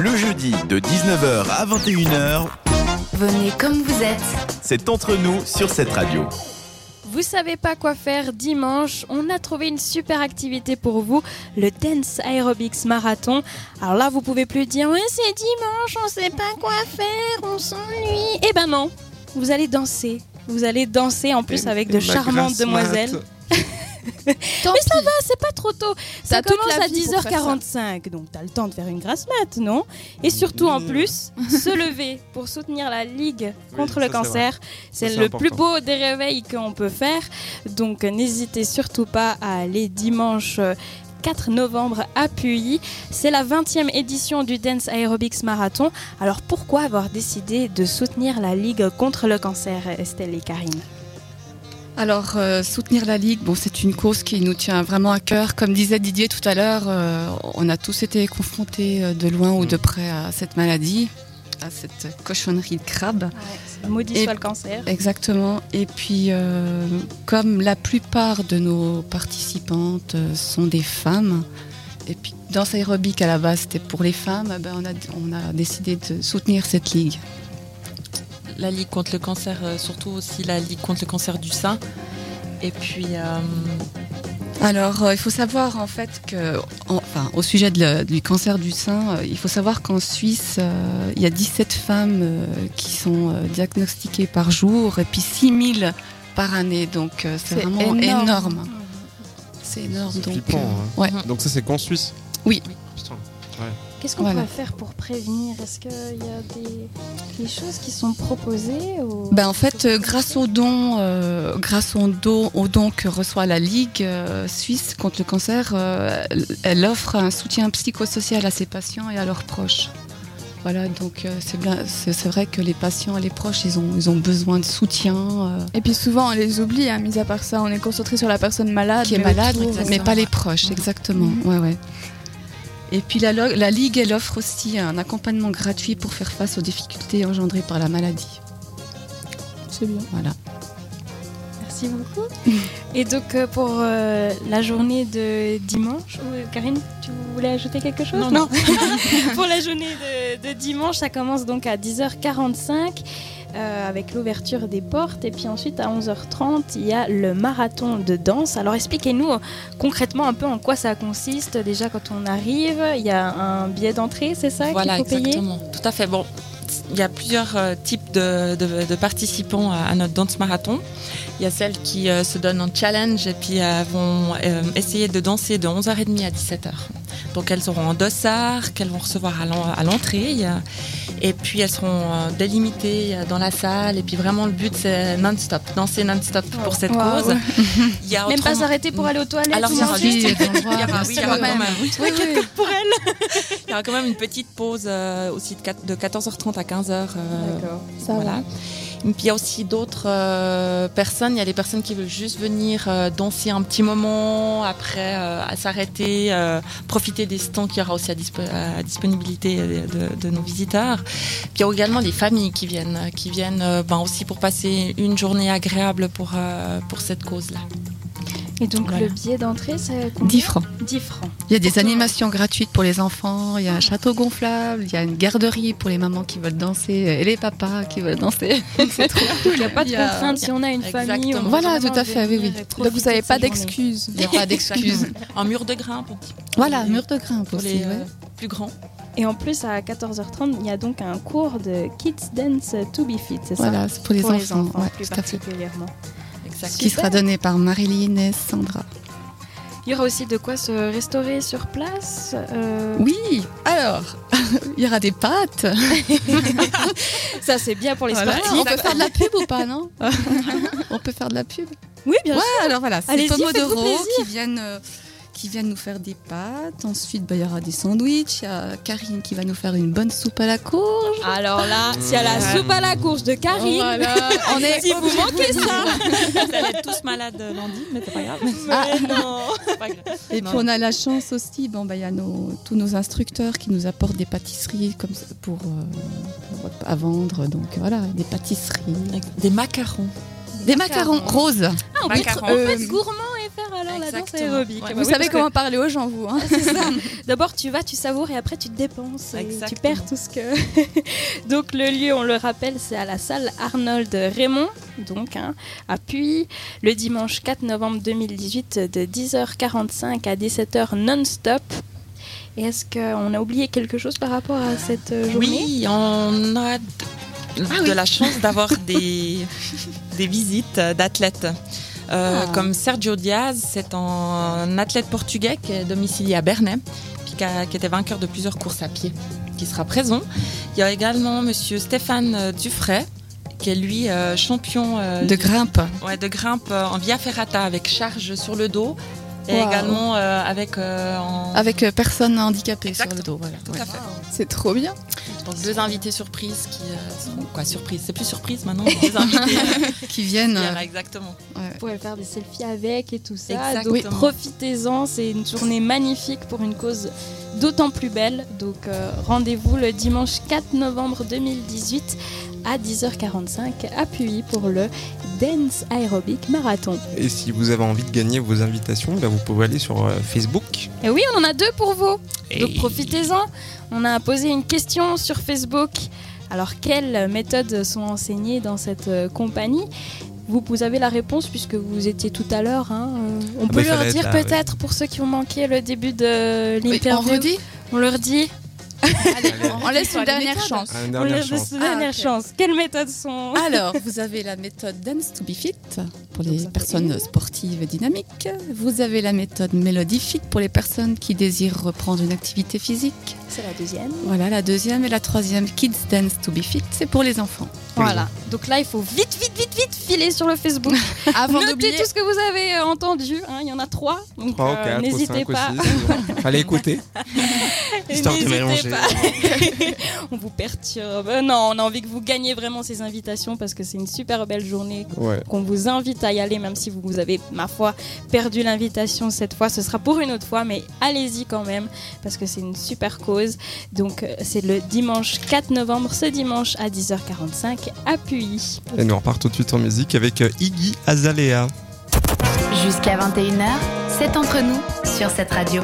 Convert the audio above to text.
Le jeudi de 19h à 21h, Venez comme vous êtes. c'est entre nous sur cette radio. Vous savez pas quoi faire dimanche On a trouvé une super activité pour vous, le Dance Aerobics Marathon. Alors là, vous pouvez plus dire ouais, c'est dimanche, on sait pas quoi faire, on s'ennuie. Eh ben non, vous allez danser. Vous allez danser en plus avec de Ma charmantes demoiselles. mat. Mais ça va, c'est pas trop tôt. Ça commence à vie pour faire 10h45, donc t'as le temps de faire une grasse mat, non? Et surtout en plus, se lever pour soutenir la Ligue contre Oui, le cancer. C'est le important. plus beau des réveils qu'on peut faire. Donc euh, n'hésitez surtout pas à aller dimanche. euh, 4 novembre à Puy. C'est la 20e édition du Dance Aerobics Marathon. Alors pourquoi avoir décidé de soutenir la Ligue contre le cancer, Estelle et Karine? Alors, euh, soutenir la Ligue, bon, c'est une cause qui nous tient vraiment à cœur. Comme disait Didier tout à l'heure, euh, on a tous été confrontés euh, de loin ou de près à cette maladie, à cette cochonnerie de crabe. Maudit Et- soit le cancer. Exactement. Et puis, euh, comme la plupart de nos participantes sont des femmes, et puis dans aérobique à la base c'était pour les femmes, eh ben, on, a, on a décidé de soutenir cette ligue. La Ligue contre le cancer, euh, surtout aussi la Ligue contre le cancer du sein. Et puis, euh, Alors, euh, il faut savoir en fait que, en- enfin, au sujet de le- du cancer du sein, euh, il faut savoir qu'en Suisse, euh, il y a 17 femmes euh, qui sont euh, diagnostiquées par jour et puis 6000 par année. Donc, euh, c'est vraiment énorme. énorme. C'est énorme. C'est Donc, flippant, euh, hein. ouais. Donc ça c'est qu'en Suisse Oui. Putain. Qu'est-ce qu'on Voilà. peut faire pour prévenir? Est-ce qu'il y a des, des choses qui sont proposées ou... Ben, en fait, euh, grâce aux dons, euh, grâce aux dons, aux dons que reçoit la Ligue euh, suisse contre le cancer, euh, elle- offre un soutien psychosocial à ses patients et à leurs proches. Voilà, donc euh, c'est bien, c'est c'est vrai que les patients et les proches, ils ont, ils ont besoin de soutien, euh, Et puis souvent on les oublie, hein, mis à part ça, on est concentré sur la personne malade. qui est mais malade, mais pas les proches, exactement. Ouais, ouais. Et puis la, la Ligue, elle offre aussi un accompagnement gratuit pour faire face aux difficultés engendrées par la maladie. C'est bien. Voilà. Merci beaucoup. Et donc euh, pour euh, la journée de dimanche, euh, Karine, tu voulais ajouter quelque chose? Non, pour la journée de, de dimanche, ça commence donc à 10h45 euh, avec l'ouverture des portes et puis ensuite à 11h30 il y a le marathon de danse. Alors expliquez-nous euh, concrètement un peu en quoi ça consiste. Déjà quand on arrive, il y a un billet d'entrée, c'est ça voilà, qu'il faut payer? exactement. Tout à fait. Bon, il y a plusieurs euh, types de, de- de participants à, à notre danse marathon. Il y a celles qui euh, se donnent en challenge et puis euh, vont euh, essayer de danser de 11h30 à 17h. Donc elles auront un dossard qu'elles vont recevoir à l'en- à l'entrée. Et puis elles seront euh, délimitées euh, dans la salle. Et puis vraiment le but c'est non-stop, danser non-stop pour cette Wow. cause. Il y a Même pas s'arrêter pour aller aux toilettes Alors, il y aura Il y aura- bien oui, il y sûr. aura quand même. Oui, quelques pour elle. Il y aura quand même une petite pause euh, aussi de, quat- de 14h30 à 15h. euh, D'accord. Ça va. Puis il y a aussi d'autres euh, personnes. Il y a des personnes qui veulent juste venir euh, danser un petit moment, après euh, à s'arrêter, euh, profiter des stands qu'il y aura aussi à, dispo- à disponibilité de, de nos visiteurs. Puis il y a également des familles qui viennent, qui viennent euh, ben, aussi pour passer une journée agréable pour, euh, pour cette cause-là. Et donc Voilà. le billet d'entrée, c'est combien? 10 francs. 10 francs. Il y a des animations gratuites pour les enfants, il y a un château gonflable, il y a une garderie pour les mamans qui veulent danser et les papas qui veulent danser. C'est trop Il n'y a pas de contrainte si on a une famille. on Voilà, tout à fait, oui, oui. Donc vous n'avez pas d'excuses. Il n'y a pas d'excuses. Un mur de grimpe. Voilà, Pour les- mur de grimpe pour aussi. les euh, ouais. plus grands. Et en plus, à 14h30, il y a donc un cours de Kids Dance to be fit, c'est ça Voilà, c'est pour les Pour enfants. les enfants, ouais, plus particulièrement. Qui sera donné par Marilyn et Sandra. Il y aura aussi de quoi se restaurer sur place. euh, Oui, alors, il y aura des pâtes. Ça, c'est bien pour les Voilà. sportifs. On peut faire de la pub ou pas, non On peut faire de la pub Oui, bien Ouais, sûr. alors voilà, c'est Allez-y, Pomodoro qui viennent, euh, qui viennent nous faire des pâtes. Ensuite, bah, il y aura des sandwichs. Il y a Karine qui va nous faire une bonne soupe à la courge. Alors là, s'il y a la soupe à la courge de Karine, Voilà. on est si vous manquez ça. Vous allez être tous malades lundi, mais c'est pas grave. Mais non. Et puis on a la chance aussi, bon, bah, il y a nos, tous nos instructeurs qui nous apportent des pâtisseries comme ça pour, euh, pour- à vendre. Donc voilà, des pâtisseries. Des macarons. Des macarons roses. Ah, on peut, Macarons. on peut être gourmand la la danse Exactement. aérobique. Ouais. Bah Vous oui, savez que- comment parler aux gens, vous. Hein. D'abord, tu vas, tu savoures et après, tu te dépenses. et tu perds tout ce que. donc, le lieu, on le rappelle, c'est à la salle Arnold Raymond, donc hein, à Puy, le dimanche 4 novembre 2018, de 10h45 à 17h non-stop. Et est-ce qu'on a oublié quelque chose par rapport à cette euh, journée? Oui, on a de, Ah de oui. la chance d'avoir des, des visites d'athlètes. Euh, Ah. Comme Sergio Diaz, c'est un athlète portugais qui est domicilié à Bernay, puis qui, a- qui était vainqueur de plusieurs courses à pied, qui sera présent. Il y a également Monsieur Stéphane euh, Dufray, qui est lui euh, champion euh, De grimpe. ouais, de grimpe euh, en via ferrata avec charge sur le dos, et Wow. également euh, avec euh, en... Avec personne handicapée sur le dos. Voilà. Tout Ouais. à fait. C'est trop bien. Donc deux invités surprises qui euh, seront quoi surprise? C'est plus surprise maintenant. Deux invités. euh, Qui viennent. qui- euh, exactement. ouais. Vous pouvez faire des selfies avec et tout ça. Exactement. Donc profitez-en, c'est une journée magnifique pour une cause d'autant plus belle. Donc euh, rendez-vous le dimanche 4 novembre 2018 à 10h45 à Puy pour le Dance Aerobic Marathon. Et si vous avez envie de gagner vos invitations, bah, vous pouvez aller sur euh, Facebook. Et oui, on en a deux pour vous. Et- Donc profitez-en. On a posé une question sur Facebook. Alors quelles méthodes sont enseignées dans cette euh, compagnie? Vous, vous avez la réponse puisque vous étiez tout à l'heure. hein, euh, on bah, peut il leur dire peut-être pour ceux qui ont manqué le début de Oui, on l'interview. on leur dit. Allez, on laisse une dernière chance. Ah, On chance. laisse une dernière Ah, chance. Quelles méthodes sont Alors, vous avez la méthode Dance to be Fit pour les personnes une. sportives et dynamiques. Vous avez la méthode Melody Fit pour les personnes qui désirent reprendre une activité physique. C'est la deuxième. Voilà, la deuxième et la troisième Kids Dance to be Fit, c'est pour les enfants. Voilà. Donc là, il faut vite, vite, vite, vite filer sur le Facebook. Avant Notez d'oublier, tout ce que vous avez euh, entendu. hein, Il y en a trois. Donc 3 ou euh, 4 ou n'hésitez 5 ou pas. 6. Allez écouter. Histoire de N'hésitez mélanger. pas. on vous perturbe. Non, on a envie que vous gagniez vraiment ces invitations parce que c'est une super belle journée Ouais. qu'on vous invite à y aller, même si vous avez, ma foi, perdu l'invitation cette fois. Ce sera pour une autre fois, mais allez-y quand même parce que c'est une super cause. Donc, euh, c'est le dimanche 4 novembre, ce dimanche à 10h45 à Puy. Et nous on repart tout de suite en musique avec euh, Iggy Azalea. Jusqu'à 21h, c'est entre nous sur cette radio.